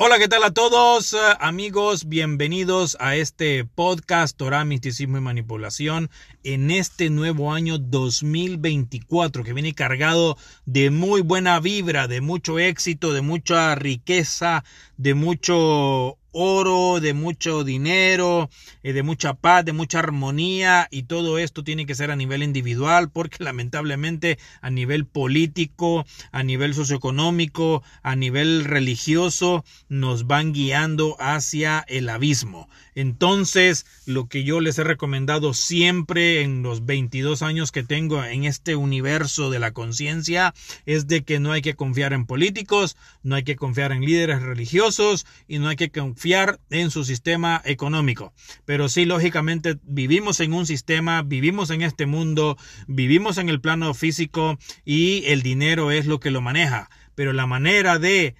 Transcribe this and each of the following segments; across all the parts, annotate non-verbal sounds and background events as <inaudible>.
Hola, ¿qué tal a todos eh, amigos? Bienvenidos a este podcast Torah, Misticismo y Manipulación en este nuevo año 2024 que viene cargado de muy buena vibra, de mucho éxito, de mucha riqueza, de mucho oro, de mucho dinero, eh, de mucha paz, de mucha armonía y todo esto tiene que ser a nivel individual porque <laughs> lamentablemente a nivel político, a nivel socioeconómico, a nivel religioso nos van guiando hacia el abismo. Entonces, lo que yo les he recomendado siempre en los 22 años que tengo en este universo de la conciencia es de que no hay que confiar en políticos, no hay que confiar en líderes religiosos y no hay que confiar en su sistema económico. Pero sí, lógicamente, vivimos en un sistema, vivimos en este mundo, vivimos en el plano físico y el dinero es lo que lo maneja. Pero la manera de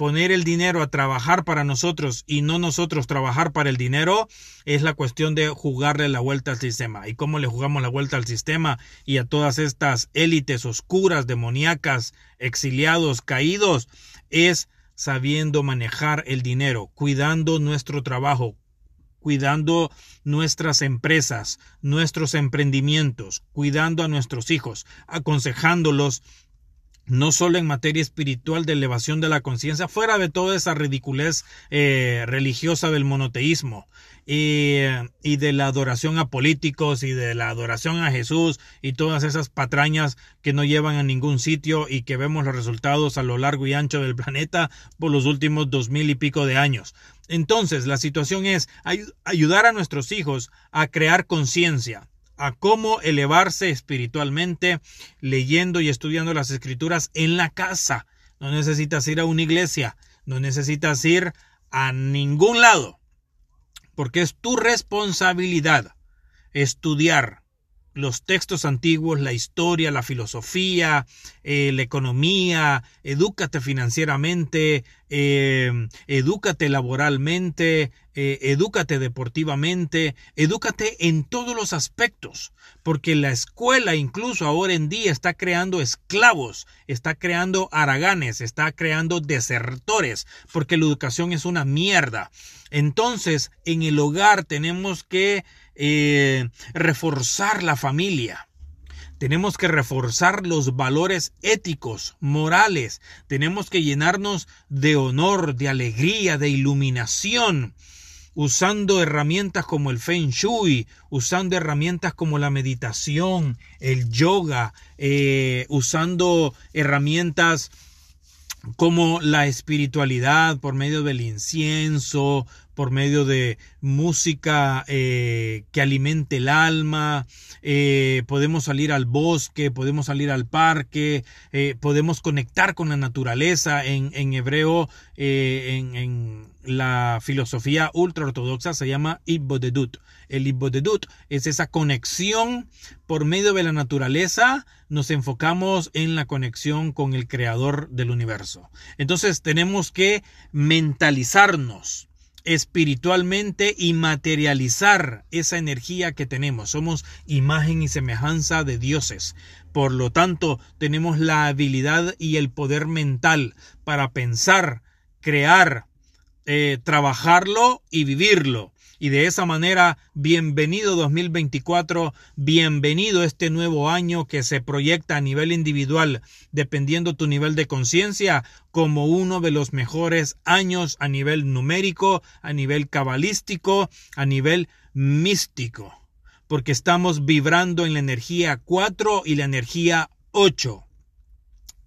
poner el dinero a trabajar para nosotros y no nosotros trabajar para el dinero es la cuestión de jugarle la vuelta al sistema. ¿Y cómo le jugamos la vuelta al sistema y a todas estas élites oscuras, demoníacas, exiliados, caídos? Es sabiendo manejar el dinero, cuidando nuestro trabajo, cuidando nuestras empresas, nuestros emprendimientos, cuidando a nuestros hijos, aconsejándolos no solo en materia espiritual de elevación de la conciencia, fuera de toda esa ridiculez eh, religiosa del monoteísmo y, de la adoración a políticos y de la adoración a Jesús y todas esas patrañas que no llevan a ningún sitio y que vemos los resultados a lo largo y ancho del <laughs> planeta por los últimos dos mil y pico de años. Entonces, la situación es ayudar a nuestros hijos a crear conciencia, a cómo elevarse espiritualmente leyendo y estudiando las escrituras en la casa. No necesitas ir a una iglesia, no necesitas ir a ningún lado, porque es tu responsabilidad estudiar los textos antiguos, la historia, la filosofía, eh, la economía, edúcate financieramente, eh, edúcate laboralmente, eh, edúcate deportivamente, edúcate en todos los aspectos, porque la escuela incluso ahora en día está creando esclavos, está creando haraganes, está creando desertores, porque la educación es una mierda. Entonces, en el hogar tenemos que eh, reforzar la familia. Tenemos que reforzar los valores éticos, morales. Tenemos que llenarnos de honor, de alegría, de iluminación, usando herramientas como el Feng Shui, usando herramientas como la meditación, el yoga, eh, usando herramientas como la espiritualidad por medio del incienso, por medio de música eh, que alimente el alma, eh, podemos salir al bosque, podemos salir al parque, eh, podemos conectar con la naturaleza. En, hebreo, en, la filosofía ultra ortodoxa se llama Ibbodedut. El Ibbodedut es esa conexión por medio de la naturaleza, nos enfocamos en la conexión con el creador del universo. Entonces tenemos que mentalizarnos espiritualmente y materializar esa energía que tenemos. Somos imagen y semejanza de dioses. Por lo tanto, tenemos la habilidad y el poder mental para pensar, crear, eh, trabajarlo y vivirlo. Y de esa manera, bienvenido 2024, bienvenido este nuevo año que se proyecta a nivel individual, dependiendo tu nivel de conciencia, como uno de los mejores años a nivel numérico, a nivel cabalístico, a nivel místico. Porque estamos vibrando en la energía 4 y la energía 8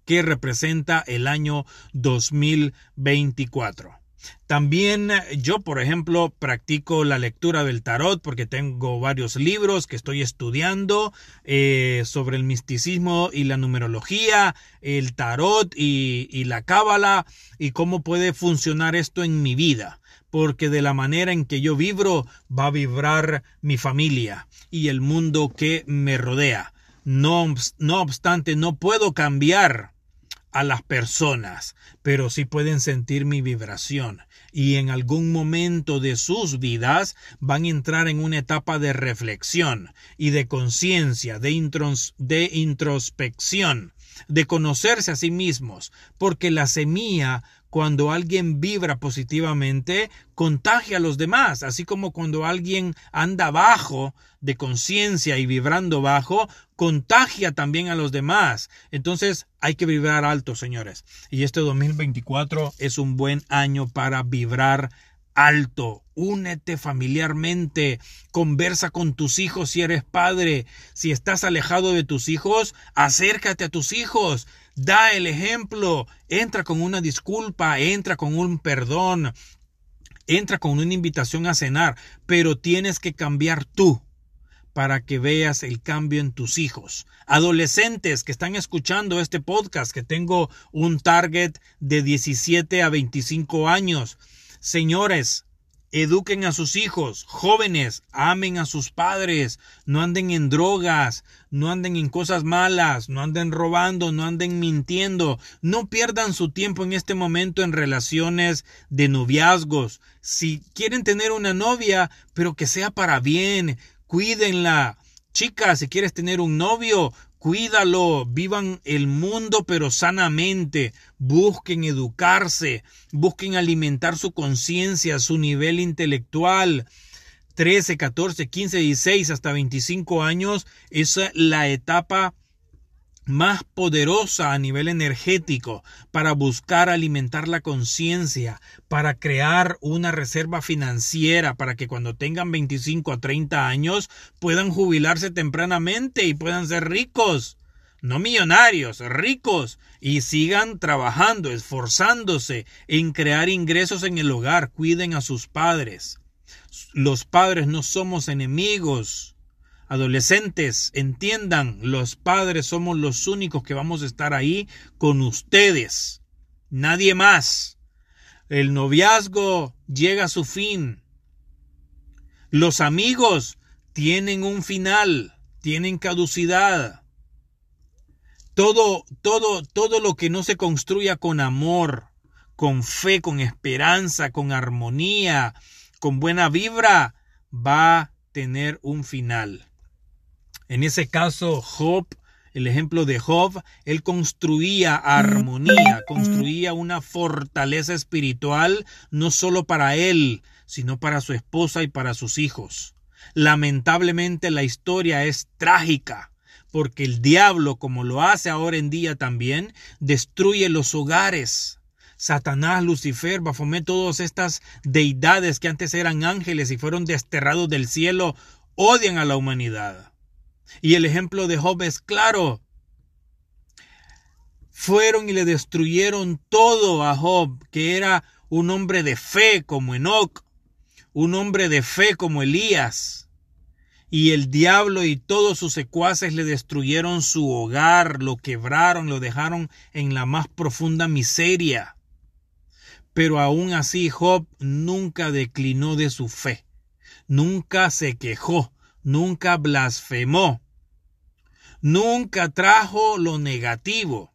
que representa el año 2024. También yo, por ejemplo, practico la lectura del tarot porque tengo varios libros que estoy estudiando eh, sobre el misticismo y la numerología, el tarot y, y la cábala y cómo puede funcionar esto en mi vida porque de la manera en que yo vibro va a vibrar mi familia y el mundo que me rodea. No, no obstante, no puedo cambiar a las personas, pero sí pueden sentir mi vibración y en algún momento de sus vidas van a entrar en una etapa de reflexión y de conciencia, de, de introspección de conocerse a sí mismos, porque la semilla cuando alguien vibra positivamente, contagia a los demás, así como cuando alguien anda bajo de conciencia y vibrando bajo, contagia también a los demás. Entonces hay que vibrar alto, señores. Y este 2024 es un buen año para vibrar alto. Únete familiarmente, conversa con tus hijos si eres padre. Si estás alejado de tus hijos, acércate a tus hijos. Da el ejemplo, entra con una disculpa, entra con un perdón, entra con una invitación a cenar, pero tienes que cambiar tú para que veas el cambio en tus hijos. Adolescentes que están escuchando este podcast, que tengo un target de 17 a 25 años. Señores, Eduquen a sus hijos, jóvenes, amen a sus padres, no anden en drogas, no anden en cosas malas, no anden robando, no anden mintiendo, no pierdan su tiempo en este momento en relaciones de noviazgos. Si quieren tener una novia, pero que sea para bien, cuídenla. Chicas, si quieres tener un novio, cuídalo, vivan el mundo pero sanamente, busquen educarse, busquen alimentar su conciencia, su nivel intelectual. 13, 14, 15, 16 hasta 25 años es la etapa más poderosa a nivel energético para buscar alimentar la conciencia, para crear una reserva financiera para que cuando tengan 25 a 30 años puedan jubilarse tempranamente y puedan ser ricos. No millonarios, ricos, y sigan trabajando, esforzándose en crear ingresos en el hogar, cuiden a sus padres. Los padres no somos enemigos, Adolescentes, entiendan, los padres somos los únicos que vamos a estar ahí con ustedes. Nadie más. El noviazgo llega a su fin. Los amigos tienen un final, tienen caducidad. Todo, todo, todo lo que no se construya con amor, con fe, con esperanza, con armonía, con buena vibra, va a tener un final. En ese caso, Job, el ejemplo de Job, él construía armonía, construía una fortaleza espiritual no solo para él, sino para su esposa y para sus hijos. Lamentablemente la historia es trágica, porque el diablo, como lo hace ahora en día también, destruye los hogares. Satanás, Lucifer, Baphomet, todas estas deidades que antes eran ángeles y fueron desterrados del cielo, odian a la humanidad. Y el ejemplo de Job es claro. Fueron y le destruyeron todo a Job, que era un hombre de fe como Enoch, un hombre de fe como Elías. Y el diablo y todos sus secuaces le destruyeron su hogar, lo quebraron, lo dejaron en la más profunda miseria. Pero aún así Job nunca declinó de su fe, nunca se quejó, nunca blasfemó, nunca trajo lo negativo.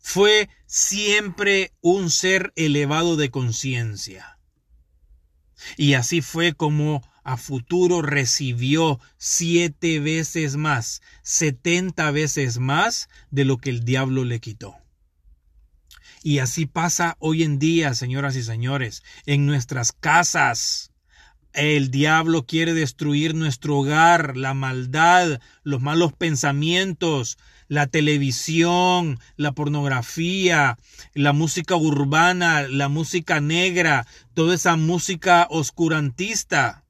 Fue siempre un ser elevado de conciencia. Y así fue como a futuro recibió siete veces más, setenta veces más de lo que el diablo le quitó. Y así pasa hoy en día, señoras y señores, en nuestras casas. El diablo quiere destruir nuestro hogar, la maldad, los malos pensamientos, la televisión, la pornografía, la música urbana, la música negra, toda esa música oscurantista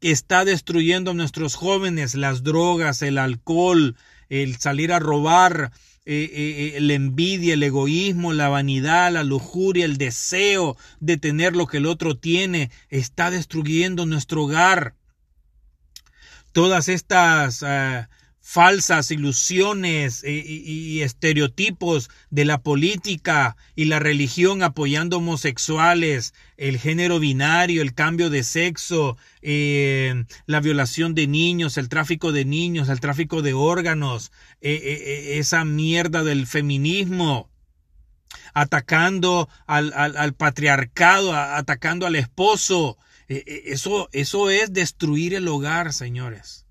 que está destruyendo a nuestros jóvenes, las drogas, el alcohol, el salir a robar, eh, eh, eh, la envidia, el egoísmo, la vanidad, la lujuria, el deseo de tener lo que el otro tiene, está destruyendo nuestro hogar. Todas estas falsas ilusiones y, estereotipos de la política y la religión apoyando homosexuales, el género binario, el cambio de sexo, eh, la violación de niños, el tráfico de niños, el tráfico de órganos, eh, eh, esa mierda del feminismo atacando al, al patriarcado, atacando al esposo. Eso, eso es destruir el hogar, señores.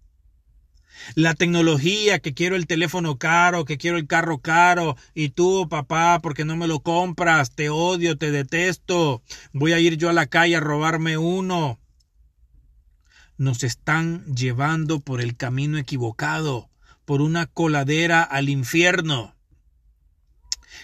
La tecnología, que quiero el teléfono caro, que quiero el carro caro, y tú, papá, porque no me lo compras, te odio, te detesto, voy a ir yo a la calle a robarme uno. Nos están llevando por el camino equivocado, por una coladera al infierno.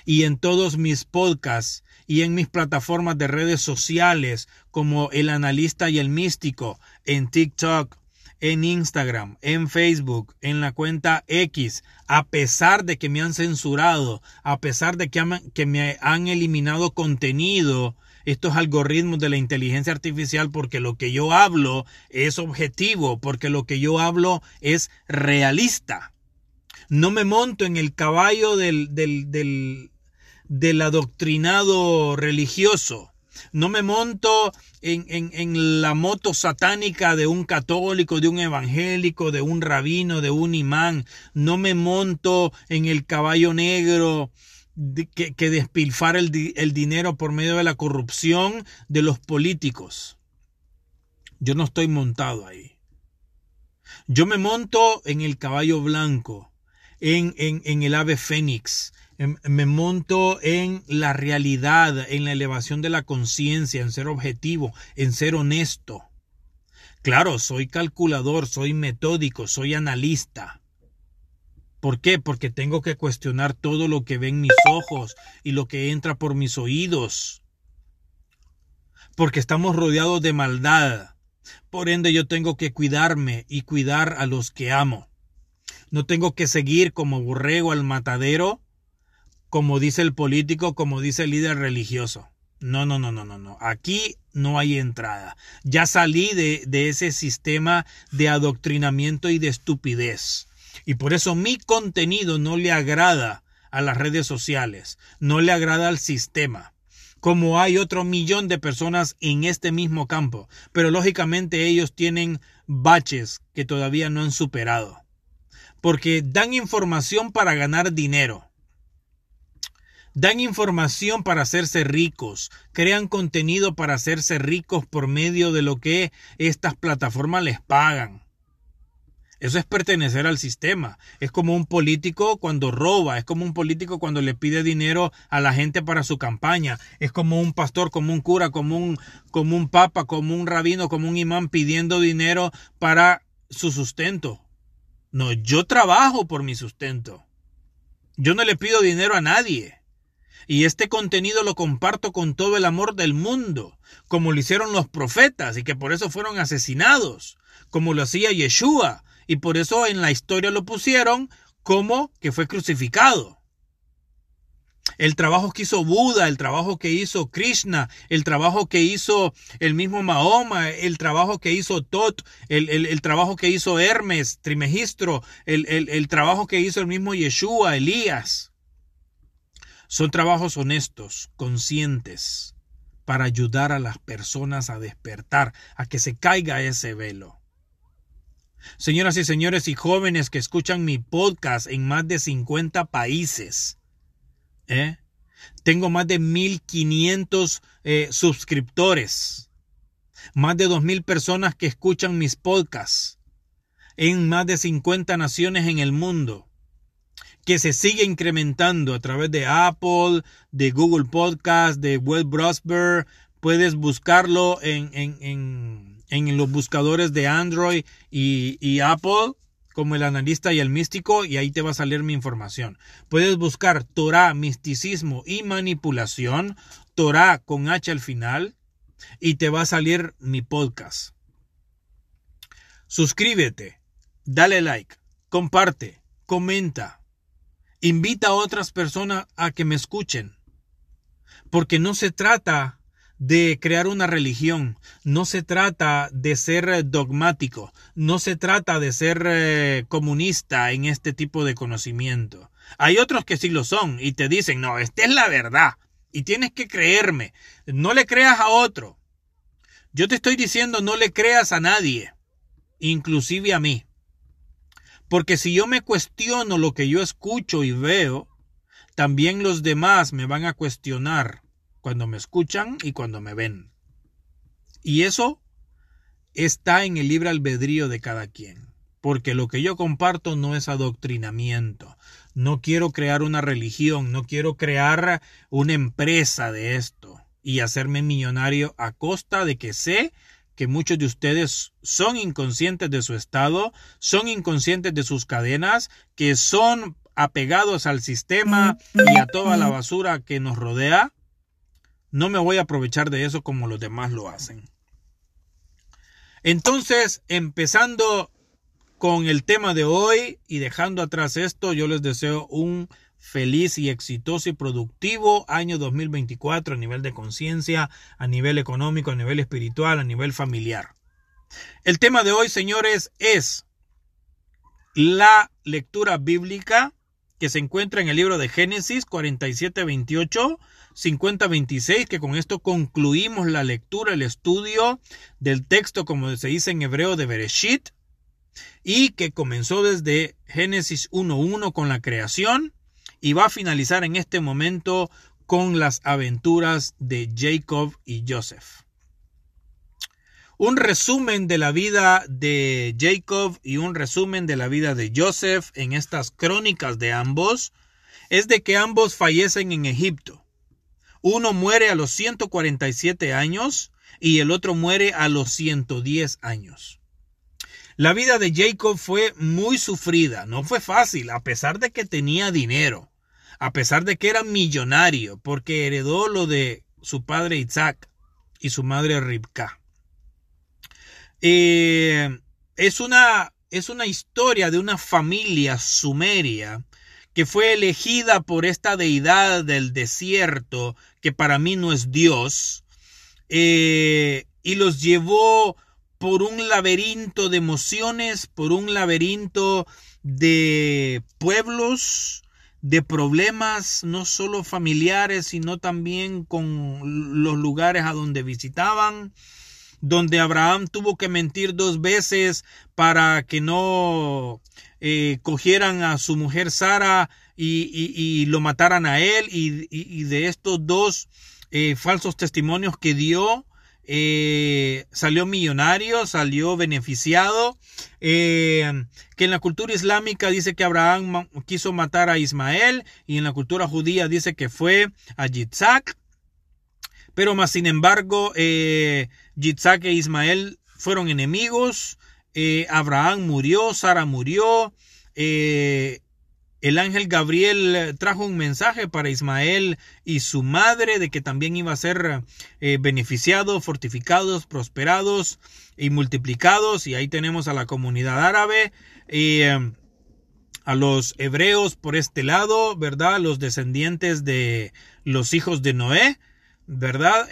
Y en todos mis podcasts y en mis plataformas de redes sociales como El Analista y el Místico, en TikTok, en Instagram, en Facebook, en la cuenta X, a pesar de que me han censurado, a pesar de que, me han eliminado contenido, estos algoritmos de la inteligencia artificial, porque lo que yo hablo es objetivo, porque lo que yo hablo es realista. No me monto en el caballo del, del, del, del adoctrinado religioso no me monto en, en, la moto satánica de un católico, de un evangélico, de un rabino, de un imán. No me monto en el caballo negro que, que despilfar el, el dinero por medio de la corrupción de los políticos. Yo no estoy montado ahí. Yo me monto en el caballo blanco, en, en, en el ave fénix, me monto en la realidad, en la elevación de la conciencia, en ser objetivo, en ser honesto. Claro, soy calculador, soy metódico, soy analista. ¿Por qué? Porque tengo que cuestionar todo lo que ven mis ojos y lo que entra por mis oídos. Porque estamos rodeados de maldad. Por ende yo tengo que cuidarme y cuidar a los que amo. No tengo que seguir como borrego al matadero como dice el político, como dice el líder religioso. No, no, no, no, no, no. Aquí no hay entrada. Ya salí de, de ese sistema de adoctrinamiento y de estupidez. Y por eso mi contenido no le agrada a las redes sociales, no le agrada al sistema como hay otro millón de personas en este mismo campo, pero lógicamente ellos tienen baches que todavía no han superado, porque dan información para ganar dinero, Dan información para hacerse ricos, crean contenido para hacerse ricos por medio de lo que estas plataformas les pagan. Eso es pertenecer al sistema. Es como un político cuando roba, es como un político cuando le pide dinero a la gente para su campaña, es como un pastor, como un cura, como un, como un papa, como un rabino, como un imán pidiendo dinero para su sustento. No, yo trabajo por mi sustento. Yo no le pido dinero a nadie. Y este contenido lo comparto con todo el amor del mundo, como lo hicieron los profetas y que por eso fueron asesinados, como lo hacía Yeshua, y por eso en la historia lo pusieron como que fue crucificado. El trabajo que hizo Buda, el trabajo que hizo Krishna, el trabajo que hizo el mismo Mahoma, el trabajo que hizo Tot, el, trabajo que hizo Hermes, Trimegistro, el, el trabajo que hizo el mismo Yeshua, Elías. Son trabajos honestos, conscientes, para ayudar a las personas a despertar, a que se caiga ese velo. Señoras y señores y jóvenes que escuchan mi podcast en más de 50 países, ¿eh? tengo más de 1500 eh, suscriptores, más de 2000 personas que escuchan mis podcasts en más de 50 naciones en el mundo que se sigue incrementando a través de Apple, de Google Podcast, de Web Browser. Puedes buscarlo en, en, los buscadores de Android y, y Apple como el analista y el místico y ahí te va a salir mi información. Puedes buscar Torah, misticismo y manipulación, Torah con H al final y te va a salir mi podcast. Suscríbete, dale like, comparte, comenta. Invita a otras personas a que me escuchen. Porque no se trata de crear una religión, no se trata de ser dogmático, no se trata de ser eh, comunista en este tipo de conocimiento. Hay otros que sí lo son y te dicen, no, esta es la verdad y tienes que creerme, no le creas a otro. Yo te estoy diciendo, no le creas a nadie, inclusive a mí. Porque si yo me cuestiono lo que yo escucho y veo, también los demás me van a cuestionar cuando me escuchan y cuando me ven. Y eso está en el libre albedrío de cada quien. porque lo que yo comparto no es adoctrinamiento. No quiero crear una religión, no quiero crear una empresa de esto y hacerme millonario a costa de que sé que muchos de ustedes son inconscientes de su estado, son inconscientes de sus cadenas, que son apegados al sistema y a toda la basura que nos rodea. No me voy a aprovechar de eso como los demás lo hacen. Entonces, empezando con el tema de hoy y dejando atrás esto, yo les deseo un feliz y exitoso y productivo año 2024 a nivel de conciencia, a nivel económico, a nivel espiritual, a nivel familiar. El tema de hoy, señores, es la lectura bíblica que se encuentra en el libro de Génesis 47, 28, 50, 26, que con esto concluimos la lectura, el estudio del texto, como se dice en hebreo, de Bereshit, y que comenzó desde Génesis 1.1 con la creación y va a finalizar en este momento con las aventuras de Jacob y Joseph. Un resumen de la vida de Jacob y un resumen de la vida de Joseph en estas crónicas de ambos es de que ambos fallecen en Egipto. Uno muere a los 147 años y el otro muere a los 110 años. La vida de Jacob fue muy sufrida, no fue fácil, a pesar de que tenía dinero, a pesar de que era millonario, porque heredó lo de su padre Isaac y su madre Ribka. Eh, es, una, es una historia de una familia sumeria que fue elegida por esta deidad del desierto, que para mí no es Dios, eh, y los llevó por un laberinto de emociones, por un laberinto de pueblos, de problemas, no solo familiares, sino también con los lugares a donde visitaban, donde Abraham tuvo que mentir dos veces para que no eh, cogieran a su mujer Sara y, lo mataran a él, y, de estos dos eh, falsos testimonios que dio, eh, salió millonario, salió beneficiado, eh, que en la cultura islámica dice que Abraham quiso matar a Ismael y en la cultura judía dice que fue a Yitzhak, pero más sin embargo eh, Yitzhak e Ismael fueron enemigos, eh, Abraham murió, Sara murió, el ángel Gabriel eh, trajo un mensaje para Ismael y su madre de que también iba a ser eh, beneficiados, fortificados, prosperados y multiplicados. Y ahí tenemos a la comunidad árabe y eh, a los hebreos por este lado, ¿verdad? Los descendientes de los hijos de Noé, ¿verdad?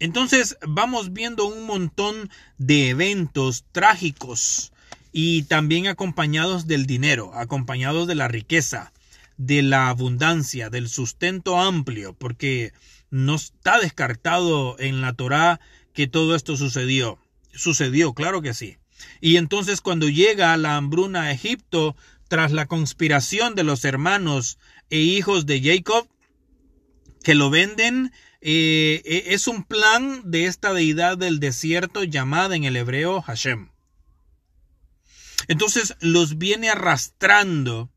entonces vamos viendo un montón de eventos trágicos y también acompañados del dinero, acompañados de la riqueza, de la abundancia, del sustento amplio, porque no está descartado en la Torá que todo esto sucedió. Sucedió, claro que sí. Y entonces cuando llega la hambruna a Egipto, tras la conspiración de los hermanos e hijos de Jacob, que lo venden, eh, eh, es un plan de esta deidad del desierto llamada en el hebreo Hashem. Entonces los viene arrastrando,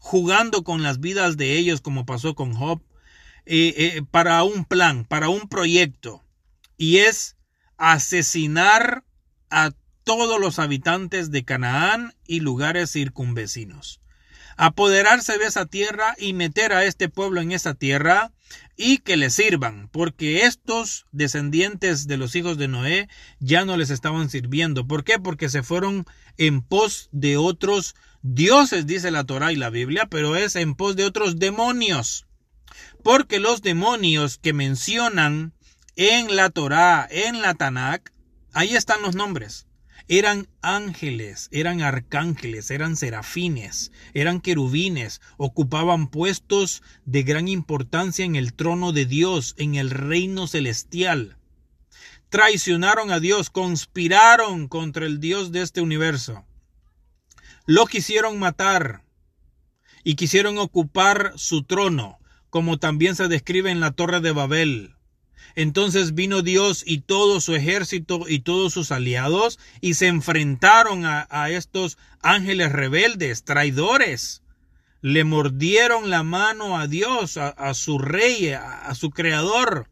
jugando con las vidas de ellos como pasó con Job, eh, eh, para un plan, para un proyecto. Y es asesinar a todos los habitantes de Canaán y lugares circunvecinos. Apoderarse de esa tierra y meter a este pueblo en esa tierra y que le sirvan, porque estos descendientes de los hijos de Noé ya no les estaban sirviendo. ¿Por qué? Porque se fueron en pos de otros dioses, dice la Torah y la Biblia, pero es en pos de otros demonios. Porque los demonios que mencionan en la Torah, en la Tanakh, ahí están los nombres eran ángeles, eran arcángeles, eran serafines, eran querubines, ocupaban puestos de gran importancia en el trono de Dios, en el reino celestial. Traicionaron a Dios, conspiraron contra el Dios de este universo. Lo quisieron matar y quisieron ocupar su trono, como también se describe en la Torre de Babel. Entonces vino Dios y todo su ejército y todos sus aliados y se enfrentaron a, estos ángeles rebeldes, traidores. Le mordieron la mano a Dios, a, su rey, a su creador.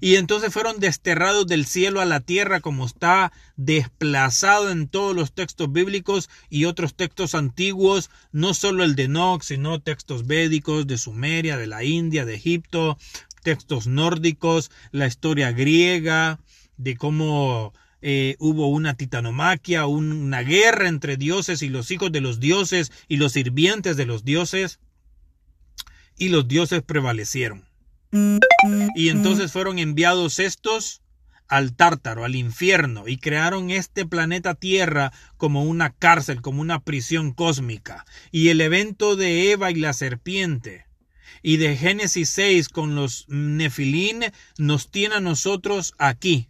Y entonces fueron desterrados del cielo a la tierra como está desplazado en todos los textos bíblicos y otros textos antiguos, no solo el de Nox, sino textos védicos de Sumeria, de la India, de Egipto, textos nórdicos, la historia griega, de cómo eh, hubo una titanomaquia, una guerra entre dioses y los hijos de los dioses y los sirvientes de los dioses, y los dioses prevalecieron. Y entonces fueron enviados estos al tártaro, al infierno, y crearon este planeta Tierra como una cárcel, como una prisión cósmica. Y el evento de Eva y la serpiente y de Génesis 6 con los nefilín nos tiene a nosotros aquí,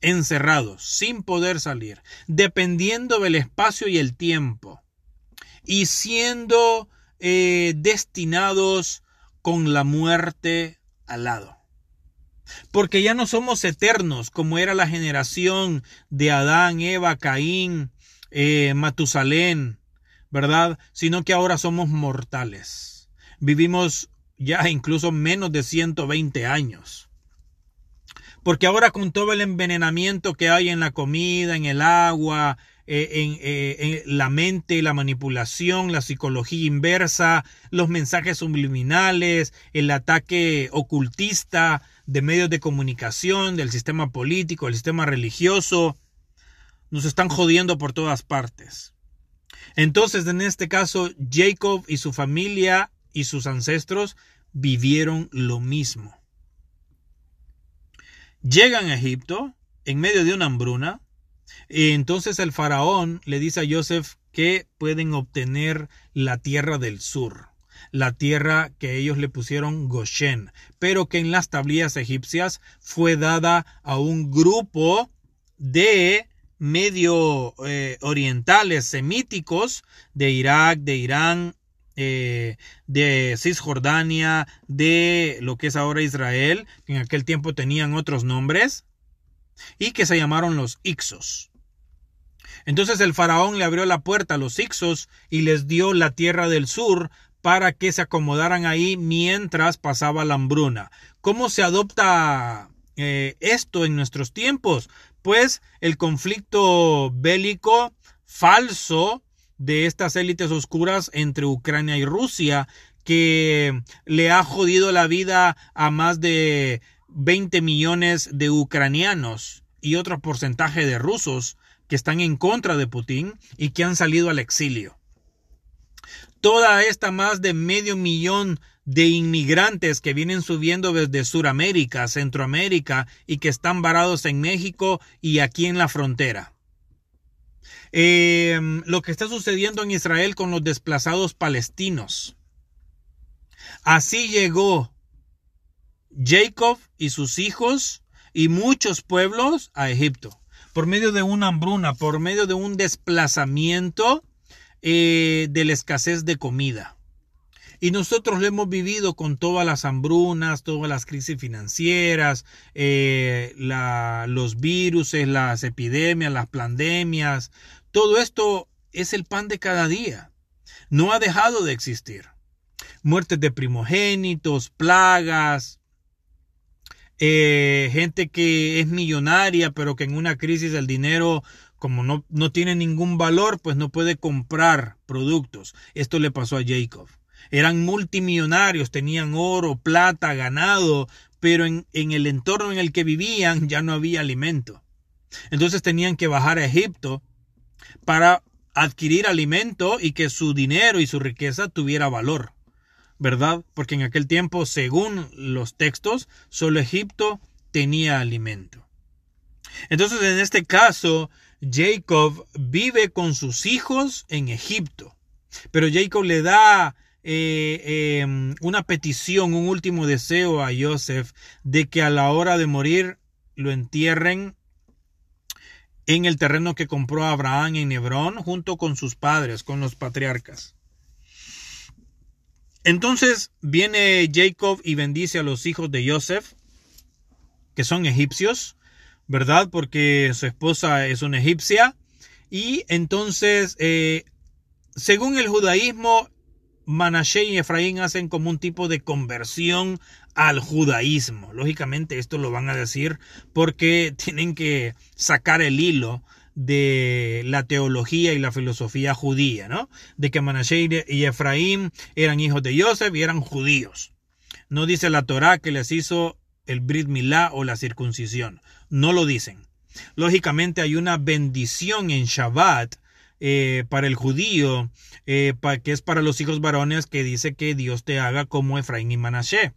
encerrados, sin poder salir, dependiendo del espacio y el tiempo, y siendo eh, destinados con la muerte al lado. Porque ya no somos eternos como era la generación de Adán, Eva, Caín, eh, Matusalén, ¿verdad? Sino que ahora somos mortales. Vivimos ya incluso menos de 120 años. Porque ahora con todo el envenenamiento que hay en la comida, en el agua, eh, eh, en, la mente, la manipulación, la psicología inversa, los mensajes subliminales, el ataque ocultista de medios de comunicación, del sistema político, del sistema religioso, nos están jodiendo por todas partes. Entonces, en este caso, Jacob y su familia y sus ancestros vivieron lo mismo. Llegan a Egipto en medio de una hambruna, y entonces el faraón le dice a Joseph que pueden obtener la tierra del sur, la tierra que ellos le pusieron Goshen, pero que en las tablillas egipcias fue dada a un grupo de medio eh, orientales semíticos de Irak, de Irán, eh, de Cisjordania, de lo que es ahora Israel, que en aquel tiempo tenían otros nombres, y que se llamaron los Ixos. Entonces el faraón le abrió la puerta a los Ixos y les dio la tierra del sur para que se acomodaran ahí mientras pasaba la hambruna. ¿Cómo se adopta eh, esto en nuestros tiempos? Pues el conflicto bélico falso de estas élites oscuras entre Ucrania y Rusia que le ha jodido la vida a más de 20 millones de ucranianos y otro porcentaje de rusos que están en contra de Putin y que han salido al exilio. Toda esta más de medio millón de inmigrantes que vienen subiendo desde Sudamérica, Centroamérica y que están varados en México y aquí en la frontera. Em, lo que está sucediendo en Israel con los desplazados palestinos. Así llegó Jacob y sus hijos y muchos pueblos a Egipto, por medio de una hambruna, por medio de un desplazamiento eh, de la escasez de comida. Y nosotros lo hemos vivido con todas las hambrunas, todas las crisis financieras, eh, los virus, las epidemias, las pandemias. Todo esto es el pan de cada día. No ha dejado de existir. Muertes de primogénitos, plagas, eh, gente que es millonaria, pero que en una crisis el dinero, como no, no tiene ningún valor, pues no puede comprar productos. Esto le pasó a Jacob. Eran multimillonarios, tenían oro, plata, ganado, pero en, en el entorno en el que vivían ya no había alimento. Entonces tenían que bajar a Egipto para adquirir alimento y que su dinero y su riqueza tuviera valor. ¿verdad? Porque en aquel tiempo, según los textos, solo Egipto tenía alimento. Entonces, en este caso, Jacob vive con sus hijos en Egipto. Pero Jacob le da eh, em, una petición, un último deseo a Joseph de que a la hora de morir lo entierren en el terreno que compró Abraham en Hebrón junto con sus padres, con los patriarcas. Entonces viene Jacob y bendice a los hijos de Joseph, que son egipcios, ¿verdad? Porque su esposa es una egipcia. Y entonces, eh, según el judaísmo, Manashe y Efraín hacen como un tipo de conversión al judaísmo. Lógicamente esto lo van a decir porque tienen que sacar el hilo de la teología y la filosofía judía, ¿no? De que Manashe y Efraín eran hijos de Joseph y eran judíos. No dice la Torá que les hizo el Brit Milá o la circuncisión. No lo dicen. Lógicamente hay una bendición en Shabbat eh, para el judío, eh, que es para los hijos varones, que dice que Dios te haga como Efraín y Manashe.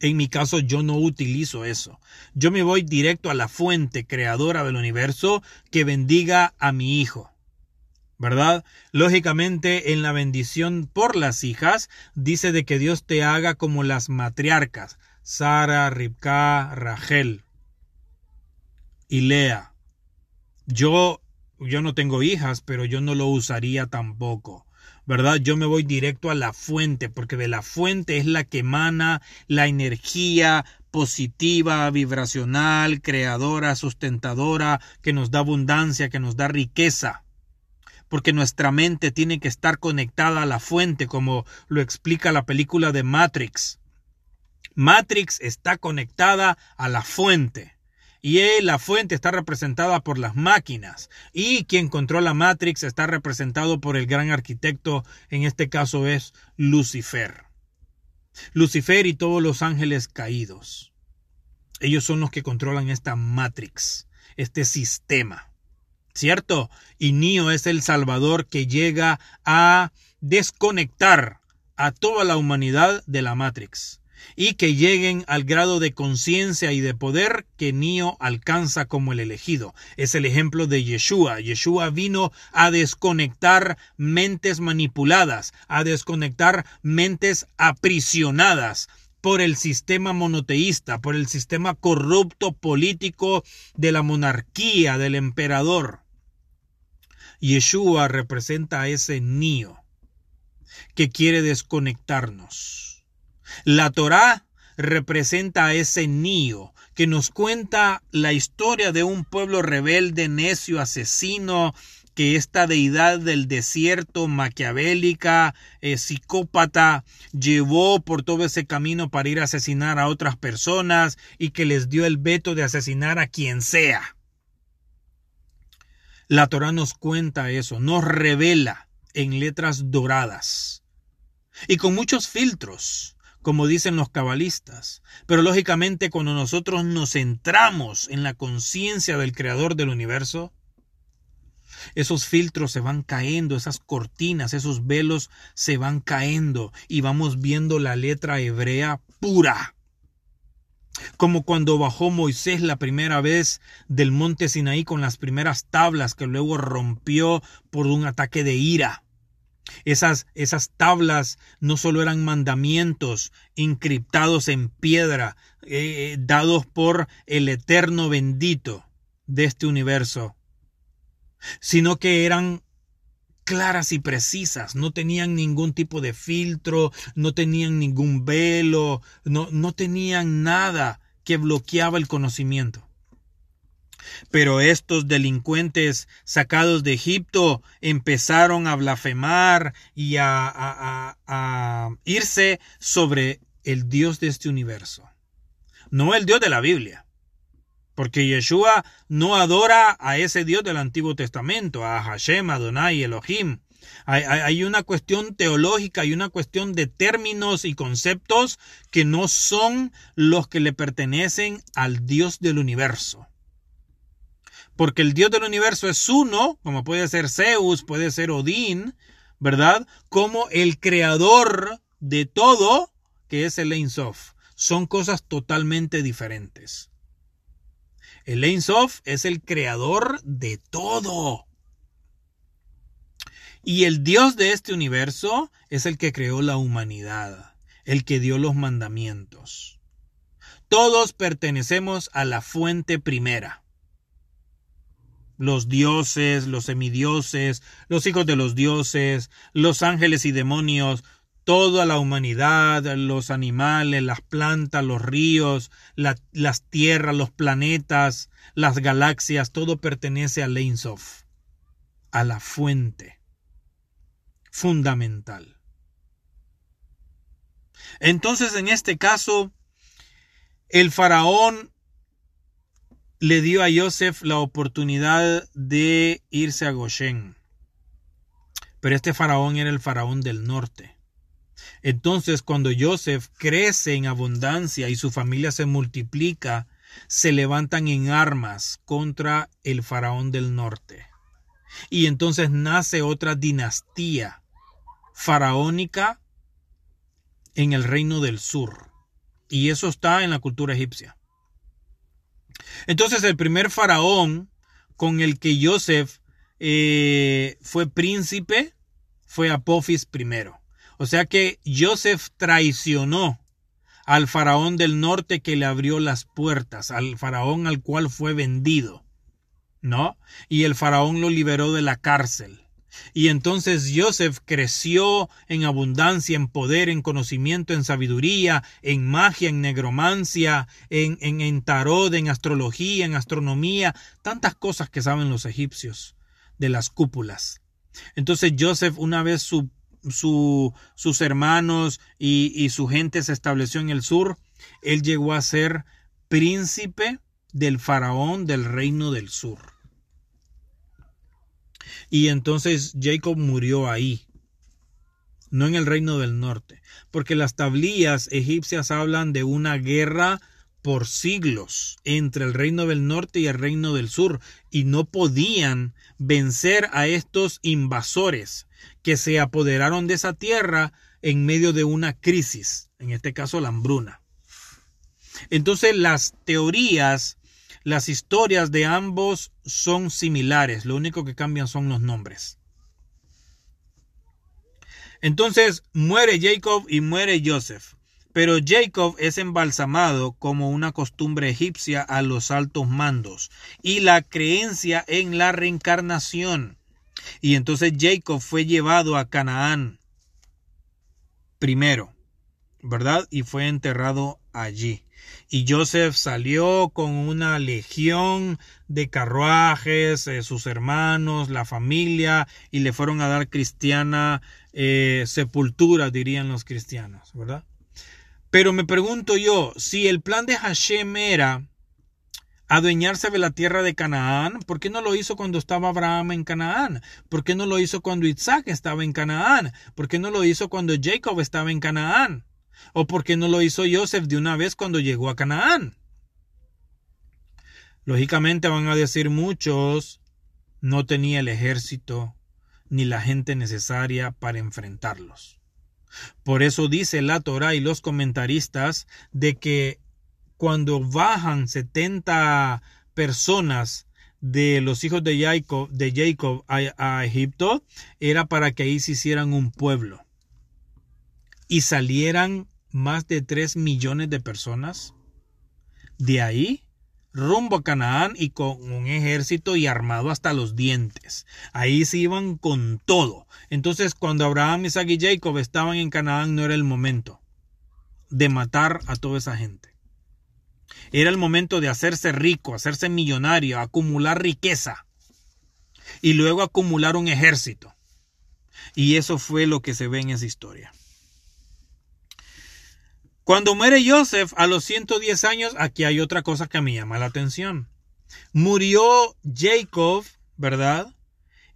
En mi caso yo no utilizo eso. Yo me voy directo a la fuente creadora del universo que bendiga a mi hijo. ¿Verdad? Lógicamente en la bendición por las hijas dice de que Dios te haga como las matriarcas, Sara, Ribka, Rachel y Lea. Yo yo no tengo hijas, pero yo no lo usaría tampoco. ¿verdad? Yo me voy directo a la fuente, porque de la fuente es la que emana la energía positiva, vibracional, creadora, sustentadora, que nos da abundancia, que nos da riqueza. Porque nuestra mente tiene que estar conectada a la fuente, como lo explica la película de Matrix. Matrix está conectada a la fuente y la fuente está representada por las máquinas y quien controla Matrix está representado por el gran arquitecto, en este caso es Lucifer. Lucifer y todos los ángeles caídos. Ellos son los que controlan esta Matrix, este sistema. ¿Cierto? Y Neo es el Salvador que llega a desconectar a toda la humanidad de la Matrix y que lleguen al grado de conciencia y de poder que Nio alcanza como el elegido. Es el ejemplo de Yeshua. Yeshua vino a desconectar mentes manipuladas, a desconectar mentes aprisionadas por el sistema monoteísta, por el sistema corrupto político de la monarquía, del emperador. Yeshua representa a ese Nio que quiere desconectarnos la Torá representa a ese niño que nos cuenta la historia de un pueblo rebelde, necio, asesino, que esta deidad del desierto maquiavélica, eh, psicópata, llevó por todo ese camino para ir a asesinar a otras personas y que les dio el veto de asesinar a quien sea. La Torah nos cuenta eso, nos revela en letras doradas y con muchos filtros como dicen los cabalistas. Pero lógicamente cuando nosotros nos centramos en la conciencia del creador del universo, esos filtros se van cayendo, esas cortinas, esos velos se van cayendo y vamos viendo la letra hebrea pura. Como cuando bajó Moisés la primera vez del monte Sinaí con las primeras tablas que luego rompió por un ataque de ira. Esas, esas tablas no solo eran mandamientos encriptados en piedra, eh, dados por el eterno bendito de este universo, sino que eran claras y precisas, no tenían ningún tipo de filtro, no tenían ningún velo, no, no tenían nada que bloqueaba el conocimiento. Pero estos delincuentes sacados de Egipto empezaron a blasfemar y a, irse sobre el Dios de este universo. No el Dios de la Biblia. Porque Yeshua no adora a ese Dios del Antiguo Testamento, a Hashem, Adonai, Elohim. Hay, hay, una cuestión teológica, hay una cuestión de términos y conceptos que no son los que le pertenecen al Dios del universo porque el Dios del universo es uno, como puede ser Zeus, puede ser Odín, ¿verdad? Como el creador de todo, que es el Ein Sof. Son cosas totalmente diferentes. El Ein Sof es el creador de todo. Y el Dios de este universo es el que creó la humanidad, el que dio los mandamientos. Todos pertenecemos a la fuente primera los dioses, los semidioses, los hijos de los dioses, los ángeles y demonios, toda la humanidad, los animales, las plantas, los ríos, las tierras, los planetas, las galaxias, todo pertenece a Leinsof, a la fuente fundamental. Entonces, en este caso, el faraón le dio a Joseph la oportunidad de irse a Goshen. Pero este faraón era el faraón del norte. Entonces, cuando Joseph crece en abundancia y su familia se multiplica, se levantan en armas contra el faraón del norte. Y entonces nace otra dinastía faraónica en el reino del sur. Y eso está en la cultura egipcia. Entonces el primer faraón con el que Joseph eh, fue príncipe fue Apophis primero. O sea que Joseph traicionó al faraón del norte que le abrió las puertas, al faraón al cual fue vendido, ¿no? Y el faraón lo liberó de la cárcel. Y entonces Joseph creció en abundancia, en poder, en conocimiento, en sabiduría, en magia, en negromancia, en, en, tarot, en astrología, en astronomía, tantas cosas que saben los egipcios de las cúpulas. Entonces Joseph, una vez su sus hermanos y, su gente se estableció en el sur, él llegó a ser príncipe del faraón del reino del sur. Y entonces Jacob murió ahí, no en el reino del norte, porque las tablillas egipcias hablan de una guerra por siglos entre el reino del norte y el reino del sur, y no podían vencer a estos invasores que se apoderaron de esa tierra en medio de una crisis, en este caso la hambruna. Entonces las teorías, las historias de ambos son similares, lo único que cambian son los nombres. Entonces muere Jacob y muere Joseph. Pero Jacob es embalsamado como una costumbre egipcia a los altos mandos y la creencia en la reencarnación. Y entonces Jacob fue llevado a Canaán primero, ¿verdad? Y fue enterrado allí. Y Joseph salió con una legión de carruajes, eh, sus hermanos, la familia, y le fueron a dar cristiana eh, sepultura, dirían los cristianos, ¿verdad? Pero me pregunto yo, si el plan de Hashem era adueñarse de la tierra de Canaán, ¿por qué no lo hizo cuando estaba Abraham en Canaán? ¿Por qué no lo hizo cuando Isaac estaba en Canaán? ¿Por qué no lo hizo cuando Jacob estaba en Canaán? ¿O por qué no lo hizo Joseph de una vez cuando llegó a Canaán? Lógicamente van a decir muchos, no tenía el ejército ni la gente necesaria para enfrentarlos. Por eso dice la Torah y los comentaristas de que cuando bajan 70 personas de los hijos de Jacob, de Jacob a, Egipto, era para que ahí se hicieran un pueblo. Y salieran más de 3 millones de personas. De ahí rumbo a Canaán y con un ejército y armado hasta los dientes. Ahí se iban con todo. Entonces, cuando Abraham, Isaac y Jacob estaban en Canaán, no era el momento de matar a toda esa gente. Era el momento de hacerse rico, hacerse millonario, acumular riqueza y luego acumular un ejército. Y eso fue lo que se ve en esa historia. Cuando muere Joseph a los 110 años, aquí hay otra cosa que me llama la atención. Murió Jacob, ¿verdad?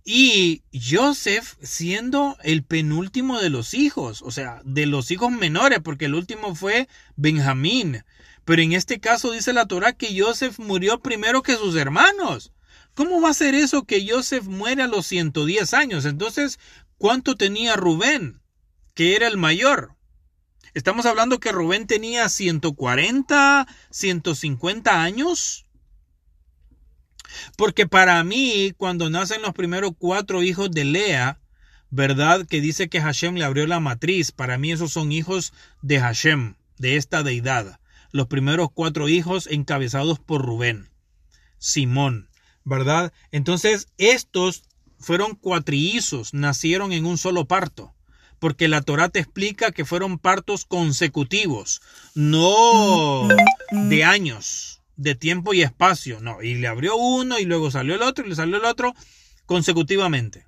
Y Joseph siendo el penúltimo de los hijos, o sea, de los hijos menores, porque el último fue Benjamín. Pero en este caso dice la Torah que Joseph murió primero que sus hermanos. ¿Cómo va a ser eso que Joseph muere a los 110 años? Entonces, ¿cuánto tenía Rubén? Que era el mayor. Estamos hablando que Rubén tenía 140, 150 años. Porque para mí, cuando nacen los primeros cuatro hijos de Lea, ¿verdad? Que dice que Hashem le abrió la matriz. Para mí esos son hijos de Hashem, de esta deidad. Los primeros cuatro hijos encabezados por Rubén. Simón, ¿verdad? Entonces, estos fueron cuatrillizos, nacieron en un solo parto porque la Torah te explica que fueron partos consecutivos, no de años, de tiempo y espacio, no, y le abrió uno y luego salió el otro y le salió el otro consecutivamente.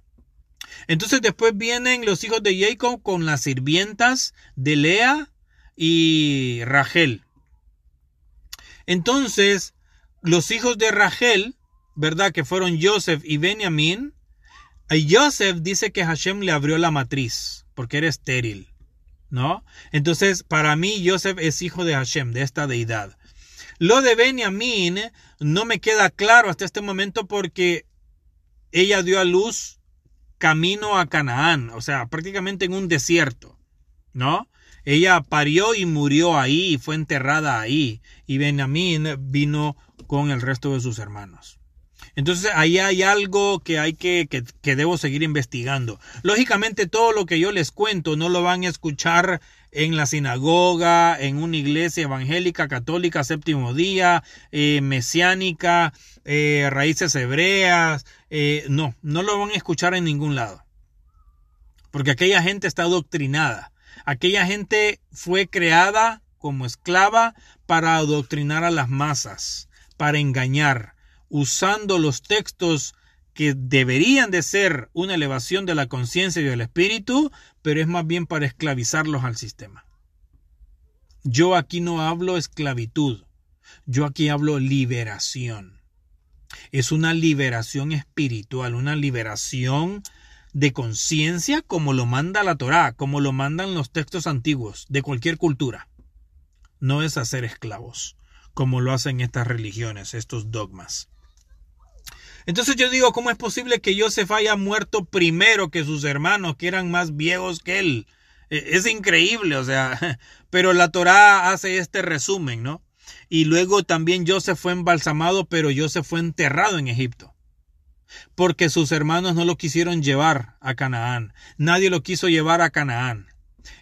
Entonces después vienen los hijos de Jacob con las sirvientas de Lea y Rachel. Entonces, los hijos de Rachel, ¿verdad? Que fueron Joseph y Benjamín. A Joseph dice que Hashem le abrió la matriz porque era estéril, ¿no? Entonces, para mí, Joseph es hijo de Hashem, de esta deidad. Lo de Benjamín no me queda claro hasta este momento porque ella dio a luz camino a Canaán, o sea, prácticamente en un desierto, ¿no? Ella parió y murió ahí y fue enterrada ahí. Y Benjamín vino con el resto de sus hermanos. Entonces ahí hay algo que hay que, que, que, debo seguir investigando. Lógicamente todo lo que yo les cuento no lo van a escuchar en la sinagoga, en una iglesia evangélica, católica, séptimo día, eh, mesiánica, eh, raíces hebreas. Eh, no, no lo van a escuchar en ningún lado. Porque aquella gente está adoctrinada. Aquella gente fue creada como esclava para adoctrinar a las masas, para engañar, usando los textos que deberían de ser una elevación de la conciencia y del espíritu, pero es más bien para esclavizarlos al sistema. Yo aquí no hablo esclavitud, yo aquí hablo liberación. Es una liberación espiritual, una liberación de conciencia como lo manda la Torá, como lo mandan los textos antiguos de cualquier cultura. No es hacer esclavos, como lo hacen estas religiones, estos dogmas. Entonces yo digo, ¿cómo es posible que Joseph haya muerto primero que sus hermanos, que eran más viejos que él? E, es increíble, o sea, <laughs> pero la Torá hace este resumen, ¿no? Y luego también Joseph fue embalsamado, pero Joseph fue enterrado en Egipto porque sus hermanos no lo quisieron llevar a Canaán. Nadie lo quiso llevar a Canaán.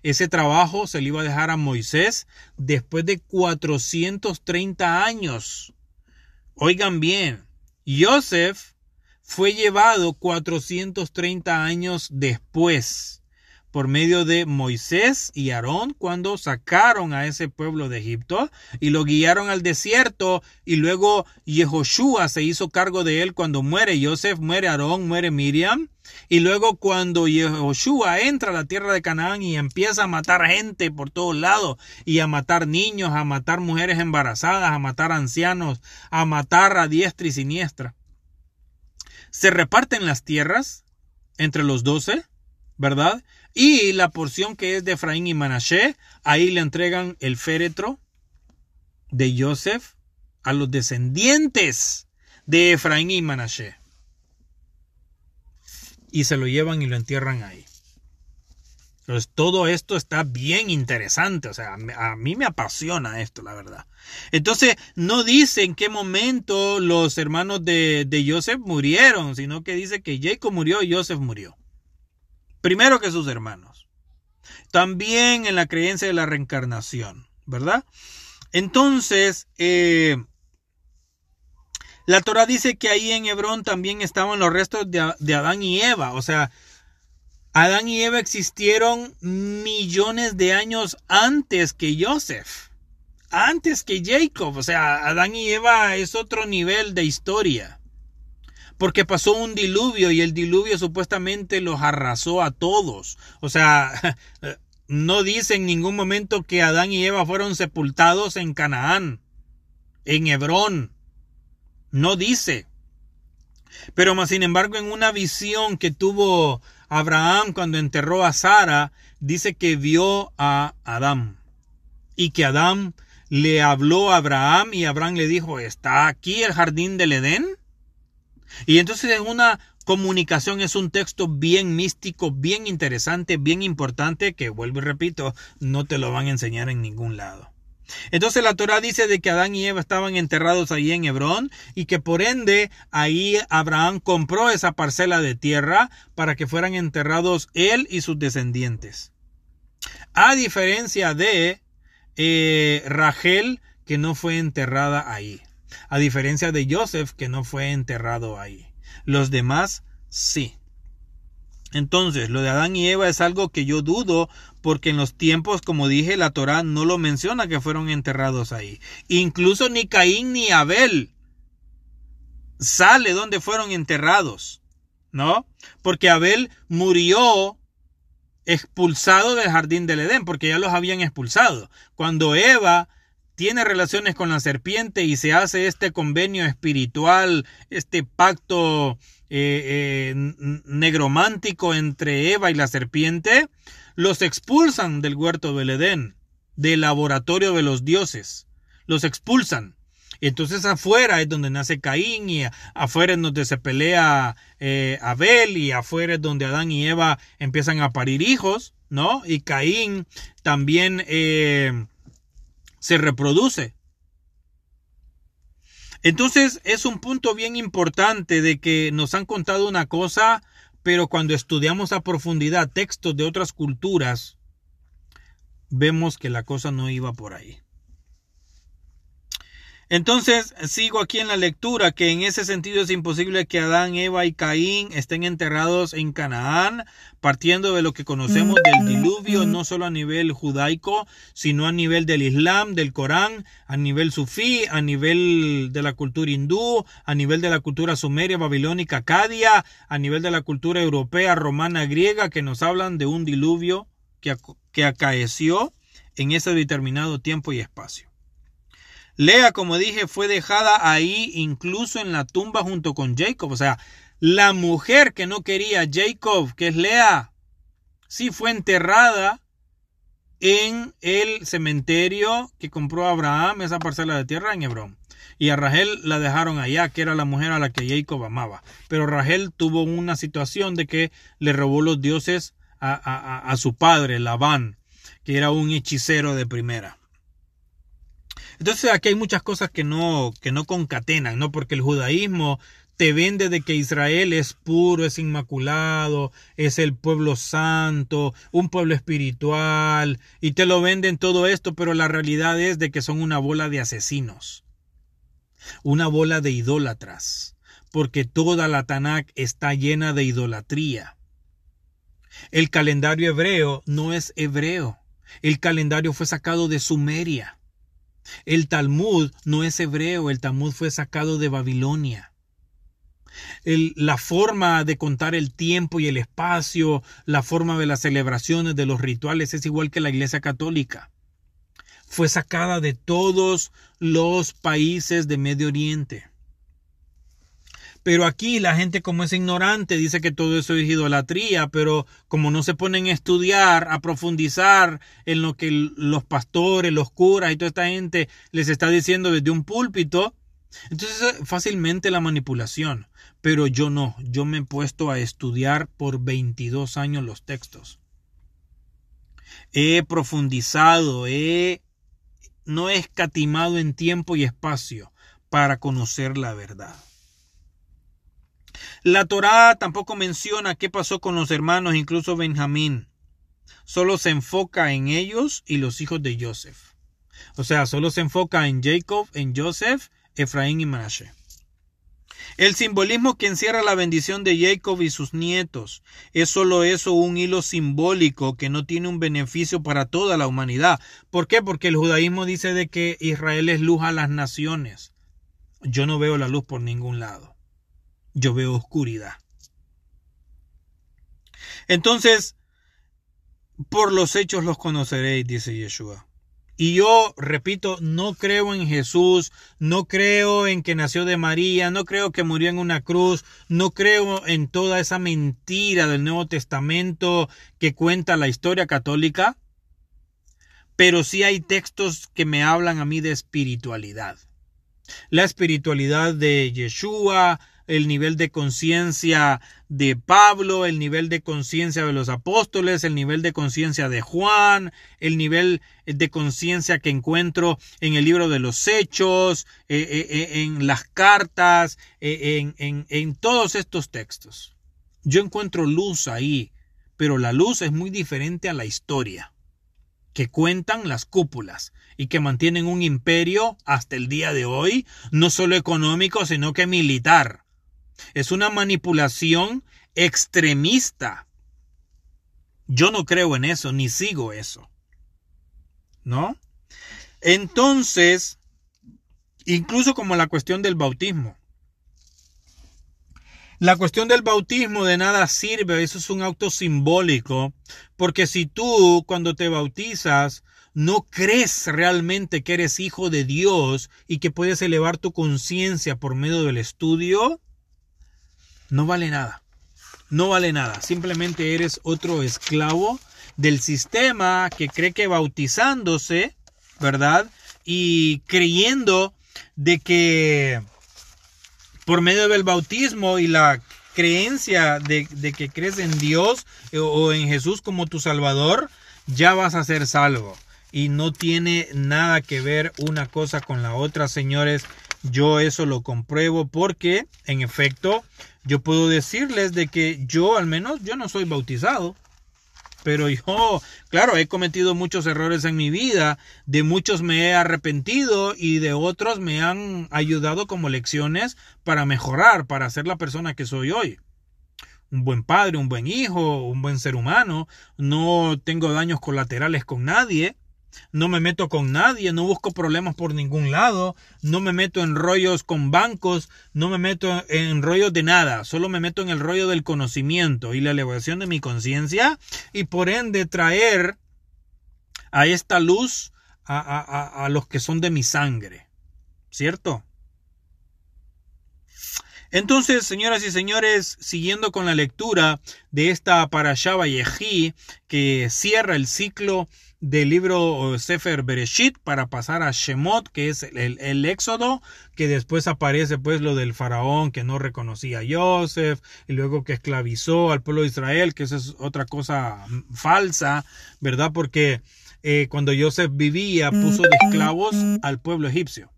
Ese trabajo se le iba a dejar a Moisés después de 430 años. Oigan bien, Joseph fue llevado 430 años después por medio de Moisés y Aarón cuando sacaron a ese pueblo de Egipto y lo guiaron al desierto y luego Yehoshua se hizo cargo de él cuando muere Joseph, muere Aarón, muere Miriam y luego cuando Yehoshua entra a la tierra de Canaán y empieza a matar gente por todos lados y a matar niños, a matar mujeres embarazadas, a matar ancianos, a matar a diestra y siniestra. Se reparten las tierras entre los doce, ¿verdad? Y la porción que es de Efraín y Manashe, ahí le entregan el féretro de Joseph a los descendientes de Efraín y Manashe. Y se lo llevan y lo entierran ahí. Entonces, todo esto está bien interesante. O sea, a mí me apasiona esto, la verdad. Entonces, no dice en qué momento los hermanos de, de Joseph murieron, sino que dice que Jacob murió y Joseph murió primero que sus hermanos. También en la creencia de la reencarnación, ¿verdad? Entonces, eh, la Torah dice que ahí en Hebrón también estaban los restos de, de Adán y Eva, o sea, Adán y Eva existieron millones de años antes que Joseph, antes que Jacob, o sea, Adán y Eva es otro nivel de historia porque pasó un diluvio y el diluvio supuestamente los arrasó a todos. O sea, <laughs> no dice en ningún momento que Adán y Eva fueron sepultados en Canaán, en Hebrón. No dice. Pero más sin embargo, en una visión que tuvo Abraham cuando enterró a Sara, dice que vio a Adán y que Adán le habló a Abraham y Abraham le dijo, ¿está aquí el jardín del Edén? Y entonces en una comunicación es un texto bien místico, bien interesante, bien importante, que vuelvo y repito, no te lo van a enseñar en ningún lado. Entonces la Torah dice de que Adán y Eva estaban enterrados ahí en Hebrón y que por ende ahí Abraham compró esa parcela de tierra para que fueran enterrados él y sus descendientes. A diferencia de eh, Rachel que no fue enterrada ahí a diferencia de Joseph que no fue enterrado ahí. Los demás sí. Entonces, lo de Adán y Eva es algo que yo dudo porque en los tiempos, como dije, la Torá no lo menciona que fueron enterrados ahí. Incluso ni Caín ni Abel sale donde fueron enterrados, ¿no? Porque Abel murió expulsado del jardín del Edén, porque ya los habían expulsado. Cuando Eva tiene relaciones con la serpiente y se hace este convenio espiritual, este pacto eh, eh, negromántico entre Eva y la serpiente, los expulsan del huerto del Edén, del laboratorio de los dioses. Los expulsan. Entonces afuera es donde nace Caín y afuera es donde se pelea eh, Abel y afuera es donde Adán y Eva empiezan a parir hijos, ¿no? Y Caín también se reproduce. Entonces es un punto bien importante de que nos han contado una cosa, pero cuando estudiamos a profundidad textos de otras culturas, vemos que la cosa no iba por ahí. Entonces, sigo aquí en la lectura que en ese sentido es imposible que Adán, Eva y Caín estén enterrados en Canaán, partiendo de lo que conocemos del diluvio, no solo a nivel judaico, sino a nivel del Islam, del Corán, a nivel sufí, a nivel de la cultura hindú, a nivel de la cultura sumeria, babilónica, acadia, a nivel de la cultura europea, romana, griega, que nos hablan de un diluvio que, que acaeció en ese determinado tiempo y espacio. Lea, como dije, fue dejada ahí incluso en la tumba junto con Jacob. O sea, la mujer que no quería Jacob, que es Lea, sí fue enterrada en el cementerio que compró Abraham, esa parcela de tierra en Hebrón. Y a Rachel la dejaron allá, que era la mujer a la que Jacob amaba. Pero Rachel tuvo una situación de que le robó los dioses a, a su padre, Labán, que era un hechicero de primera. Entonces aquí hay muchas cosas que no, que no concatenan, ¿no? Porque el judaísmo te vende de que Israel es puro, es inmaculado, es el pueblo santo, un pueblo espiritual, y te lo venden todo esto, pero la realidad es de que son una bola de asesinos, una bola de idólatras, porque toda la Tanakh está llena de idolatría. El calendario hebreo no es hebreo, el calendario fue sacado de Sumeria. El Talmud no es hebreo, el Talmud fue sacado de Babilonia. la forma de contar el tiempo y el espacio, la forma de las celebraciones, de los rituales, es igual que la Iglesia Católica. Fue sacada de todos los países de Medio Oriente. Pero aquí la gente como es ignorante dice que todo eso es idolatría, pero como no se ponen a estudiar, a profundizar en lo que los pastores, los curas y toda esta gente les está diciendo desde un púlpito, entonces fácilmente la manipulación. Pero yo no, yo me he puesto a estudiar por 22 años los textos. He profundizado, he no he escatimado en tiempo y espacio para conocer la verdad. La Torá tampoco menciona qué pasó con los hermanos, incluso Benjamín. Solo se enfoca en ellos y los hijos de Joseph. O sea, solo se enfoca en Jacob, en Joseph, Efraín y Manashe. El simbolismo que encierra la bendición de Jacob y sus nietos es solo eso un hilo simbólico que no tiene un beneficio para toda la humanidad. ¿Por qué? Porque el judaísmo dice de que Israel es luz a las naciones. Yo no veo la luz por ningún lado yo veo oscuridad. Entonces, por los hechos los conoceréis, dice Yeshua. Y yo, repito, no creo en Jesús, no creo en que nació de María, no creo que murió en una cruz, no creo en toda esa mentira del Nuevo Testamento que cuenta la historia católica, pero sí hay textos que me hablan a mí de espiritualidad. La espiritualidad de Yeshua, el nivel de conciencia de Pablo, el nivel de conciencia de los apóstoles, el nivel de conciencia de Juan, el nivel de conciencia que encuentro en el libro de los hechos, eh, eh, eh, en las cartas, en, en todos estos textos. Yo encuentro luz ahí, pero la luz es muy diferente a la historia que cuentan las cúpulas y que mantienen un imperio hasta el día de hoy, no solo económico, sino que militar. Es una manipulación extremista Yo no creo en eso, ni sigo eso. ¿No? Entonces, incluso como la cuestión del bautismo. La cuestión del bautismo de nada sirve, eso es un acto simbólico, porque si tú cuando te bautizas no crees realmente que eres hijo de Dios y que puedes elevar tu conciencia por medio del estudio, no vale nada. No vale nada. Simplemente eres otro esclavo del sistema que cree que bautizándose, ¿verdad? Y creyendo de que por medio del bautismo y la creencia de, que crees en Dios o en Jesús como tu Salvador, ya vas a ser salvo. Y no tiene nada que ver una cosa con la otra, señores. Yo eso lo compruebo porque, en efecto, yo puedo decirles de que yo al menos yo no soy bautizado. Pero yo, claro, he cometido muchos errores en mi vida, de muchos me he arrepentido y de otros me han ayudado como lecciones para mejorar, para ser la persona que soy hoy. Un buen padre, un buen hijo, un buen ser humano, no tengo daños colaterales con nadie, no me meto con nadie, no busco problemas por ningún lado, no me meto en rollos con bancos, no me meto en rollos de nada, solo me meto en el rollo del conocimiento y la elevación de mi conciencia y por ende traer a esta luz a, los que son de mi sangre, ¿cierto? Entonces, señoras y señores, siguiendo con la lectura de esta Parashá Vallejí que cierra el ciclo del libro Sefer Bereshit para pasar a Shemot, que es el, éxodo, que después aparece pues lo del faraón que no reconocía a Joseph, y luego que esclavizó al pueblo de Israel, que eso es otra cosa falsa, ¿verdad? Porque eh, cuando Joseph vivía puso de esclavos al pueblo egipcio.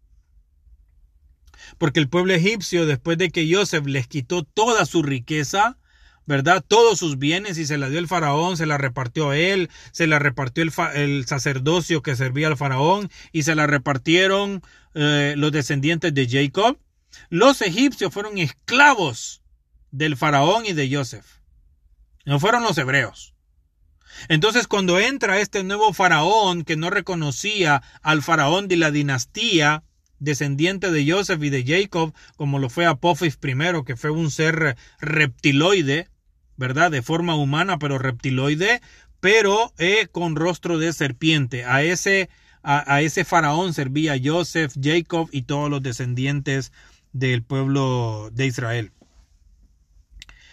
Porque el pueblo egipcio, después de que Joseph les quitó toda su riqueza, ¿verdad? Todos sus bienes y se la dio el faraón, se la repartió a él, se la repartió el, sacerdocio que servía al faraón y se la repartieron eh, los descendientes de Jacob. Los egipcios fueron esclavos del faraón y de Joseph. No fueron los hebreos. Entonces cuando entra este nuevo faraón que no reconocía al faraón de la dinastía, descendiente de Joseph y de Jacob, como lo fue Apophis I, que fue un ser reptiloide, ¿verdad? De forma humana, pero reptiloide, pero eh, con rostro de serpiente. A ese, a, ese faraón servía Joseph, Jacob y todos los descendientes del pueblo de Israel.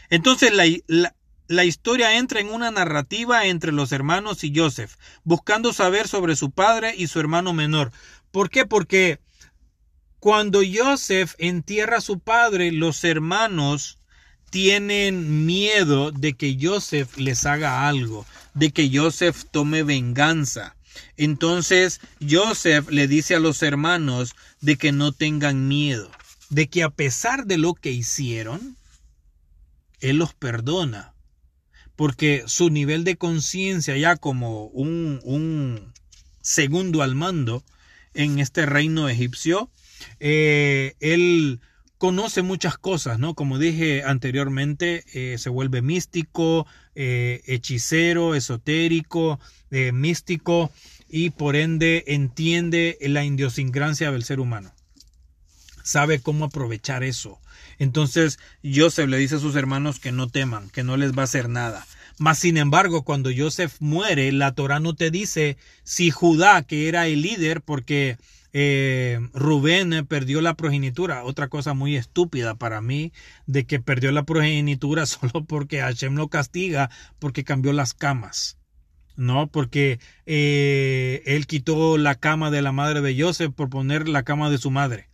Entonces la, la historia entra en una narrativa entre los hermanos y Joseph, buscando saber sobre su padre y su hermano menor. ¿Por qué? Porque cuando Joseph entierra a su padre, los hermanos tienen miedo de que Joseph les haga algo, de que Joseph tome venganza. Entonces Joseph le dice a los hermanos de que no tengan miedo, de que a pesar de lo que hicieron, Él los perdona, porque su nivel de conciencia ya como un, un, segundo al mando en este reino egipcio, eh, Él conoce muchas cosas, ¿no? Como dije anteriormente, eh, se vuelve místico, eh, hechicero, esotérico, eh, místico y por ende entiende la idiosincrasia del ser humano. Sabe cómo aprovechar eso. Entonces Joseph le dice a sus hermanos que no teman, que no les va a hacer nada. Mas sin embargo, cuando Joseph muere, la Torah no te dice si Judá, que era el líder, porque eh, Rubén perdió la progenitura. Otra cosa muy estúpida para mí de que perdió la progenitura <laughs> solo porque Hashem lo castiga porque cambió las camas. No, porque eh, él quitó la cama de la madre de Joseph por poner la cama de su madre.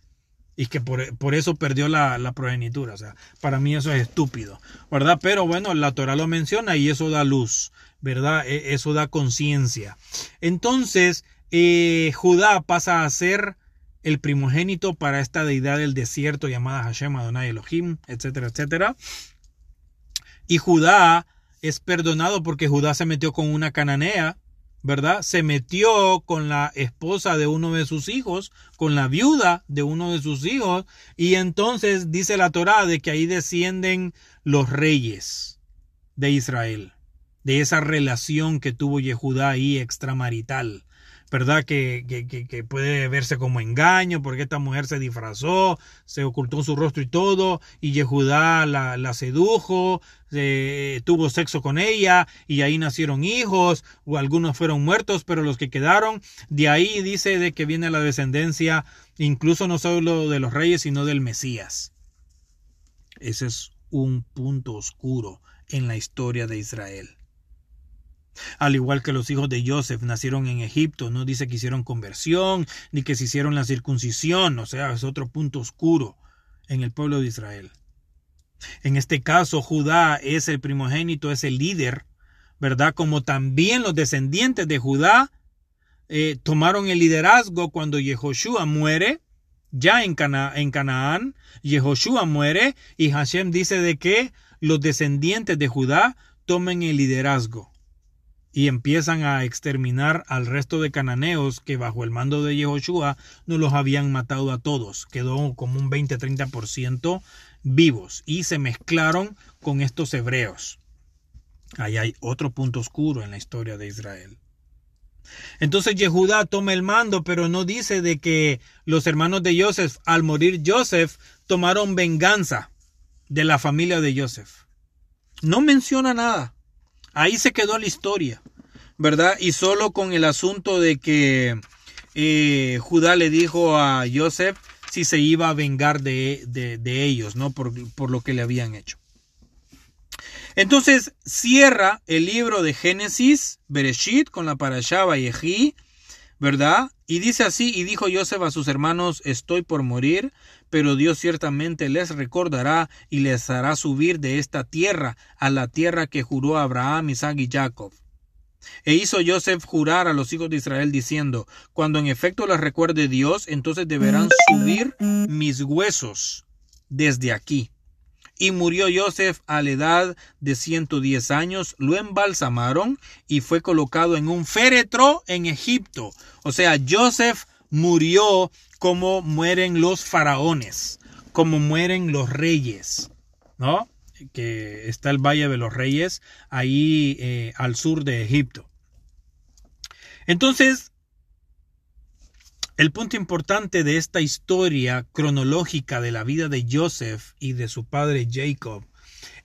Y que por, eso perdió la, la, progenitura. O sea, para mí eso es estúpido. ¿Verdad? Pero bueno, la Torah lo menciona y eso da luz. ¿Verdad? E, eso da conciencia. Entonces, eh, Judá pasa a ser el primogénito para esta deidad del desierto llamada Hashem Adonai Elohim, etcétera, etcétera. Y Judá es perdonado porque Judá se metió con una cananea, ¿verdad? Se metió con la esposa de uno de sus hijos, con la viuda de uno de sus hijos, y entonces dice la Torá de que ahí descienden los reyes de Israel. de esa relación que tuvo Yehudá ahí extramarital. ¿Verdad? Que, que, puede verse como engaño, porque esta mujer se disfrazó, se ocultó su rostro y todo, y Yehudá la, la sedujo, tuvo sexo con ella, y ahí nacieron hijos, o algunos fueron muertos, pero los que quedaron, de ahí dice de que viene la descendencia, incluso no solo de los reyes, sino del Mesías. Ese es un punto oscuro en la historia de Israel. Al igual que los hijos de Joseph nacieron en Egipto, no dice que hicieron conversión, ni que se hicieron la circuncisión, o sea, es otro punto oscuro en el pueblo de Israel. En este caso, Judá es el primogénito, es el líder, ¿verdad? Como también los descendientes de Judá eh, tomaron el liderazgo cuando Yehoshua muere, ya en, en Canaán, Yehoshua muere y Hashem dice de que los descendientes de Judá tomen el liderazgo y empiezan a exterminar al resto de cananeos que bajo el mando de Yehoshua no los habían matado a todos. Quedó como un 20-30% vivos y se mezclaron con estos hebreos. Ahí hay otro punto oscuro en la historia de Israel. Entonces Yehudá toma el mando, pero no dice de que los hermanos de Joseph, al morir Joseph, tomaron venganza de la familia de Joseph. No menciona nada. Ahí se quedó la historia, ¿verdad? Y solo con el asunto de que eh, Judá le dijo a Joseph si se iba a vengar de, de, ellos, ¿no? Por, por, lo que le habían hecho. Entonces cierra el libro de Génesis, Bereshit, con la parashá Vayejí, ¿verdad? Y dice así, y dijo Joseph a sus hermanos, estoy por morir, pero Dios ciertamente les recordará y les hará subir de esta tierra a la tierra que juró Abraham, Isaac y Jacob. E hizo Joseph jurar a los hijos de Israel diciendo, cuando en efecto les recuerde Dios, entonces deberán subir mis huesos desde aquí. Y murió Joseph a la edad de 110 años, lo embalsamaron y fue colocado en un féretro en Egipto. O sea, Joseph murió como mueren los faraones, como mueren los reyes, ¿no? Que está el Valle de los Reyes ahí eh, al sur de Egipto. Entonces, el punto importante de esta historia cronológica de la vida de Joseph y de su padre Jacob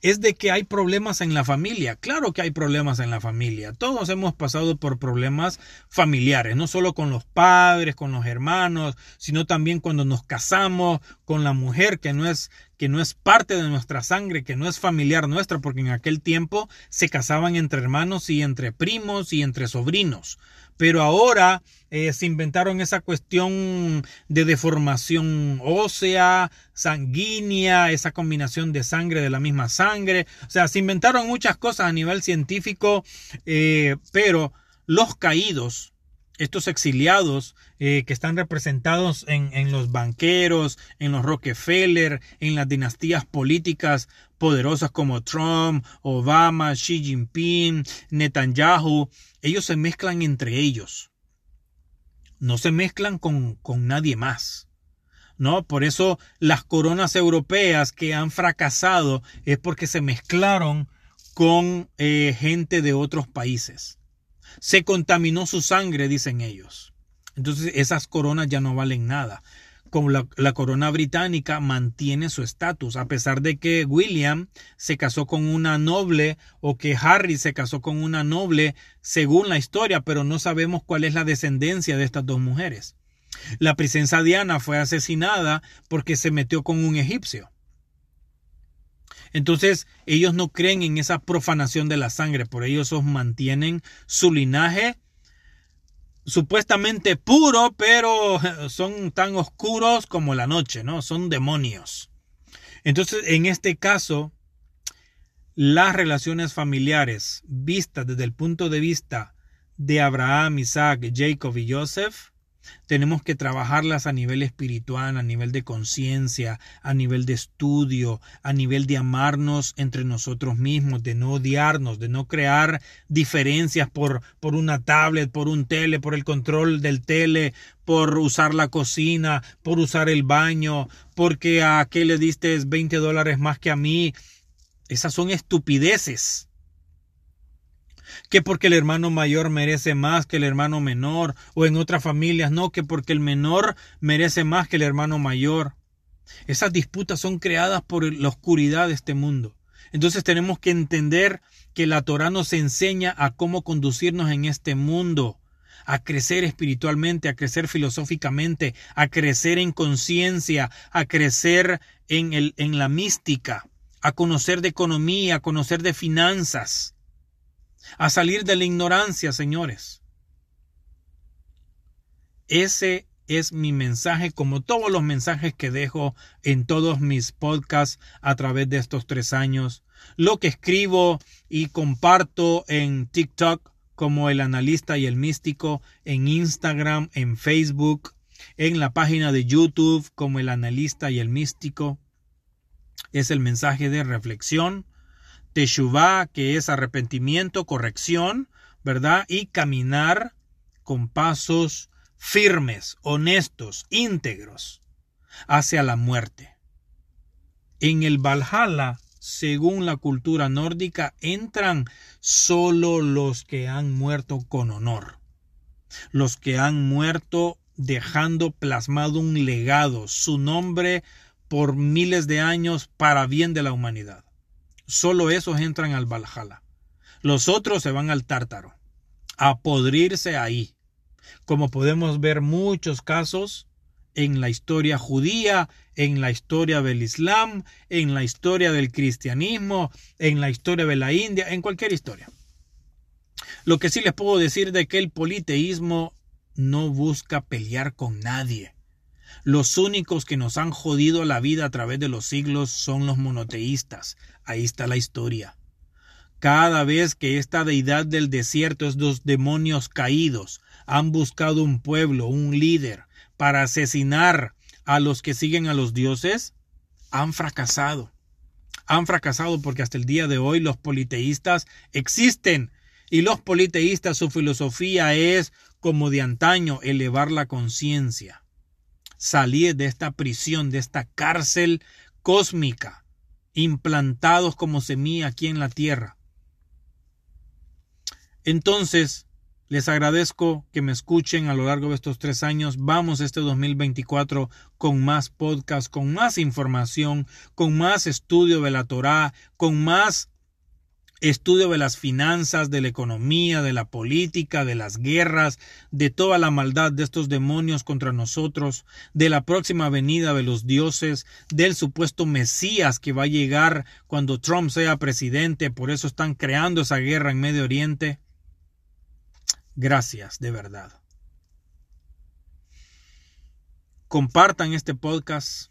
es de que hay problemas en la familia. Claro que hay problemas en la familia. Todos hemos pasado por problemas familiares, no solo con los padres, con los hermanos, sino también cuando nos casamos con la mujer que no es que no es parte de nuestra sangre, que no es familiar nuestra, porque en aquel tiempo se casaban entre hermanos y entre primos y entre sobrinos. Pero ahora eh, se inventaron esa cuestión de deformación ósea, sanguínea, esa combinación de sangre de la misma sangre. O sea, se inventaron muchas cosas a nivel científico, eh, pero los caídos, estos exiliados eh, que están representados en, los banqueros, en los Rockefeller, en las dinastías políticas poderosas como Trump, Obama, Xi Jinping, Netanyahu, ellos se mezclan entre ellos. No se mezclan con, con nadie más. ¿no? Por eso las coronas europeas que han fracasado es porque se mezclaron con eh, gente de otros países. Se contaminó su sangre, dicen ellos. Entonces esas coronas ya no valen nada como la, corona británica mantiene su estatus, a pesar de que William se casó con una noble o que Harry se casó con una noble, según la historia, pero no sabemos cuál es la descendencia de estas dos mujeres. La princesa Diana fue asesinada porque se metió con un egipcio. Entonces ellos no creen en esa profanación de la sangre, por ellos mantienen su linaje supuestamente puro, pero <laughs> son tan oscuros como la noche, ¿no? Son demonios. Entonces, en este caso, las relaciones familiares vistas desde el punto de vista de Abraham, Isaac, Jacob y Joseph tenemos que trabajarlas a nivel espiritual, a nivel de conciencia, a nivel de estudio, a nivel de amarnos entre nosotros mismos, de no odiarnos, de no crear diferencias por, por una tablet, por un tele, por el control del tele, por usar la cocina, por usar el baño, porque a qué le diste 20 dólares más que a mí. Esas son estupideces. Que porque el hermano mayor merece más que el hermano menor, o en otras familias no, que porque el menor merece más que el hermano mayor. Esas disputas son creadas por la oscuridad de este mundo. Entonces tenemos que entender que la Torah nos enseña a cómo conducirnos en este mundo, a crecer espiritualmente, a crecer filosóficamente, a crecer en conciencia, a crecer en, el, en la mística, a conocer de economía, a conocer de finanzas, a salir de la ignorancia, señores. Ese es mi mensaje, como todos los mensajes que dejo en todos mis podcasts a través de estos tres años. Lo que escribo y comparto en TikTok como el analista y el místico, en Instagram, en Facebook, en la página de YouTube como el analista y el místico. Es el mensaje de reflexión. Teshuvah, que es arrepentimiento, corrección, ¿verdad? Y caminar con pasos firmes, honestos, íntegros hacia la muerte. En el Valhalla, según la cultura nórdica, entran solo los que han muerto con honor, los que han muerto dejando plasmado un legado, su nombre por miles de años para bien de la humanidad. Solo esos entran al Valhalla. Los otros se van al Tártaro, a podrirse ahí, como podemos ver muchos casos en la historia judía, en la historia del Islam, en la historia del cristianismo, en la historia de la India, en cualquier historia. Lo que sí les puedo decir de que el politeísmo no busca pelear con nadie. Los únicos que nos han jodido la vida a través de los siglos son los monoteístas. Ahí está la historia. Cada vez que esta deidad del desierto, estos demonios caídos, han buscado un pueblo, un líder, para asesinar a los que siguen a los dioses, han fracasado. Han fracasado porque hasta el día de hoy los politeístas existen. Y los politeístas, su filosofía es, como de antaño, elevar la conciencia. Salir de esta prisión, de esta cárcel cósmica, implantados como semilla aquí en la tierra. Entonces, les agradezco que me escuchen a lo largo de estos tres años. Vamos este 2024 con más podcast, con más información, con más estudio de la Torá, con más estudio de las finanzas, de la economía, de la política, de las guerras, de toda la maldad de estos demonios contra nosotros, de la próxima venida de los dioses, del supuesto Mesías que va a llegar cuando Trump sea presidente, por eso están creando esa guerra en Medio Oriente. Gracias, de verdad. Compartan este podcast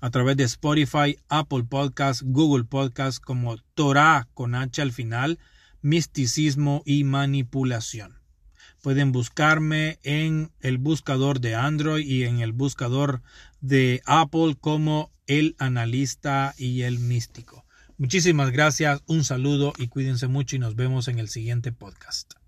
a través de Spotify, Apple Podcast, Google Podcast como Torah con H al final, misticismo y manipulación. Pueden buscarme en el buscador de Android y en el buscador de Apple como el analista y el místico. Muchísimas gracias, un saludo y cuídense mucho y nos vemos en el siguiente podcast.